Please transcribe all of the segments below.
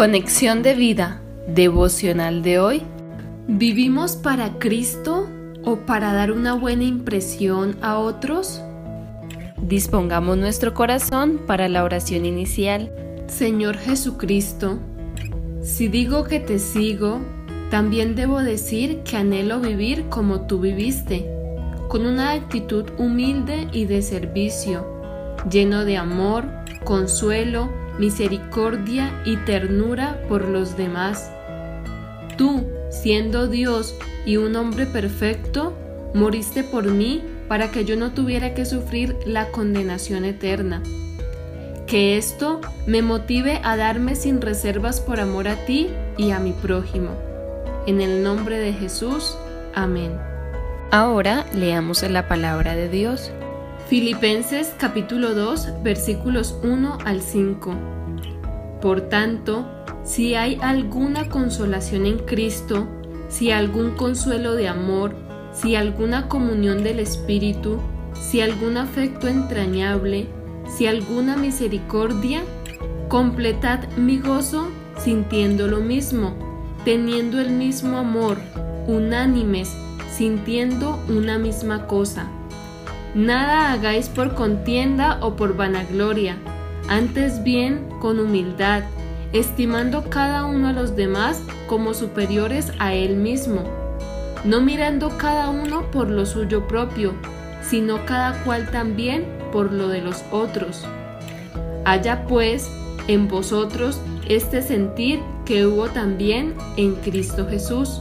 Conexión de vida devocional de hoy. ¿Vivimos para Cristo o para dar una buena impresión a otros? Dispongamos nuestro corazón para la oración inicial. Señor Jesucristo, si digo que te sigo, también debo decir que anhelo vivir como tú viviste, con una actitud humilde y de servicio, lleno de amor, consuelo, misericordia y ternura por los demás. Tú, siendo Dios y un hombre perfecto, moriste por mí para que yo no tuviera que sufrir la condenación eterna. Que esto me motive a darme sin reservas por amor a ti y a mi prójimo. En el nombre de Jesús. Amén. Ahora leamos la palabra de Dios. Filipenses capítulo 2 versículos 1 al 5. Por tanto, si hay alguna consolación en Cristo, si algún consuelo de amor, si alguna comunión del Espíritu, si algún afecto entrañable, si alguna misericordia, completad mi gozo sintiendo lo mismo, teniendo el mismo amor, unánimes, sintiendo una misma cosa. Nada hagáis por contienda o por vanagloria, antes bien con humildad, estimando cada uno a los demás como superiores a él mismo, no mirando cada uno por lo suyo propio, sino cada cual también por lo de los otros. Haya pues en vosotros este sentir que hubo también en Cristo Jesús.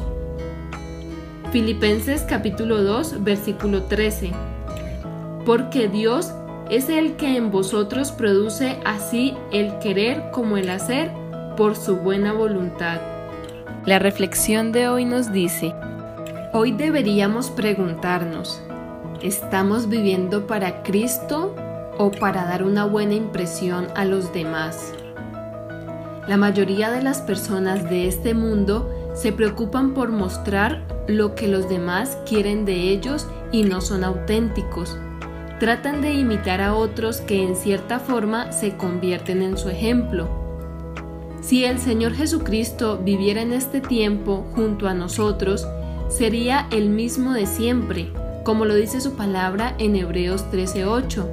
Filipenses capítulo 2 versículo 13 porque Dios es el que en vosotros produce así el querer como el hacer por su buena voluntad. La reflexión de hoy nos dice, hoy deberíamos preguntarnos, ¿estamos viviendo para Cristo o para dar una buena impresión a los demás? La mayoría de las personas de este mundo se preocupan por mostrar lo que los demás quieren de ellos y no son auténticos tratan de imitar a otros que en cierta forma se convierten en su ejemplo. Si el Señor Jesucristo viviera en este tiempo junto a nosotros, sería el mismo de siempre, como lo dice su palabra en Hebreos 13:8.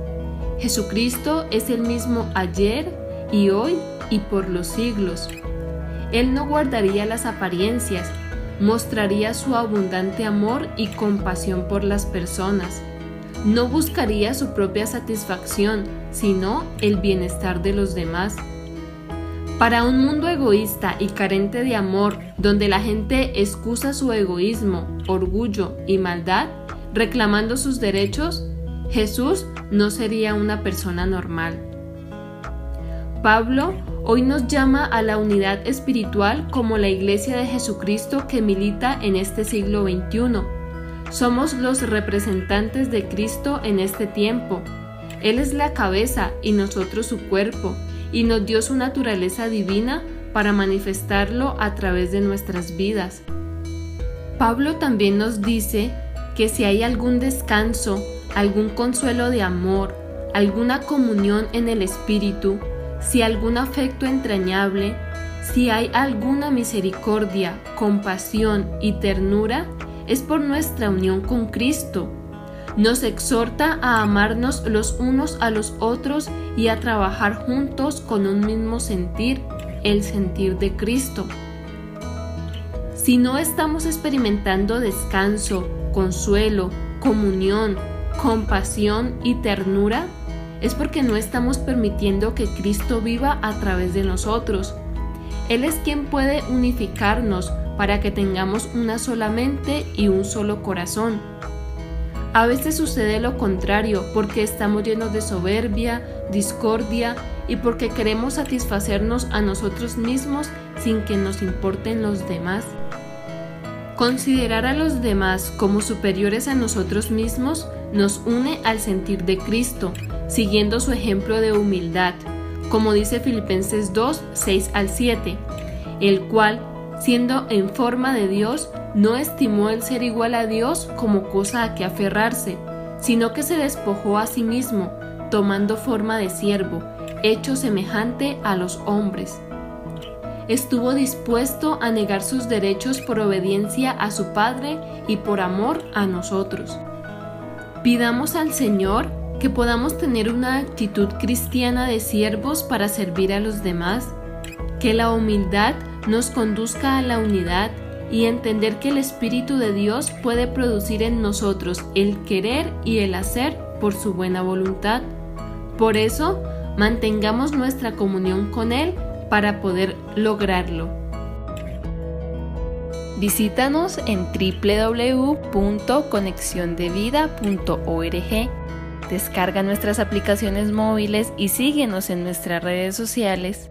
Jesucristo es el mismo ayer y hoy y por los siglos. Él no guardaría las apariencias, mostraría su abundante amor y compasión por las personas no buscaría su propia satisfacción, sino el bienestar de los demás. Para un mundo egoísta y carente de amor, donde la gente excusa su egoísmo, orgullo y maldad, reclamando sus derechos, Jesús no sería una persona normal. Pablo hoy nos llama a la unidad espiritual como la Iglesia de Jesucristo que milita en este siglo XXI somos los representantes de Cristo en este tiempo. Él es la cabeza y nosotros su cuerpo, y nos dio su naturaleza divina para manifestarlo a través de nuestras vidas. Pablo también nos dice que si hay algún descanso, algún consuelo de amor, alguna comunión en el Espíritu, si algún afecto entrañable, si hay alguna misericordia, compasión y ternura, es por nuestra unión con Cristo. Nos exhorta a amarnos los unos a los otros y a trabajar juntos con un mismo sentir, el sentir de Cristo. Si no estamos experimentando descanso, consuelo, comunión, compasión y ternura, es porque no estamos permitiendo que Cristo viva a través de nosotros. Él es quien puede unificarnos, para que tengamos una sola mente y un solo corazón. A veces sucede lo contrario porque estamos llenos de soberbia, discordia y porque queremos satisfacernos a nosotros mismos sin que nos importen los demás. Considerar a los demás como superiores a nosotros mismos nos une al sentir de Cristo, siguiendo su ejemplo de humildad, como dice Filipenses 2, 6 al 7, el cual siendo en forma de Dios, no estimó el ser igual a Dios como cosa a que aferrarse, sino que se despojó a sí mismo, tomando forma de siervo, hecho semejante a los hombres. estuvo dispuesto a negar sus derechos por obediencia a su Padre y por amor a nosotros. Pidamos al Señor que podamos tener una actitud cristiana de siervos para servir a los demás, que la humildad nos conduzca a la unidad y entender que el Espíritu de Dios puede producir en nosotros el querer y el hacer por su buena voluntad. Por eso, mantengamos nuestra comunión con Él para poder lograrlo. Visítanos en www.conexiondevida.org. Descarga nuestras aplicaciones móviles y síguenos en nuestras redes sociales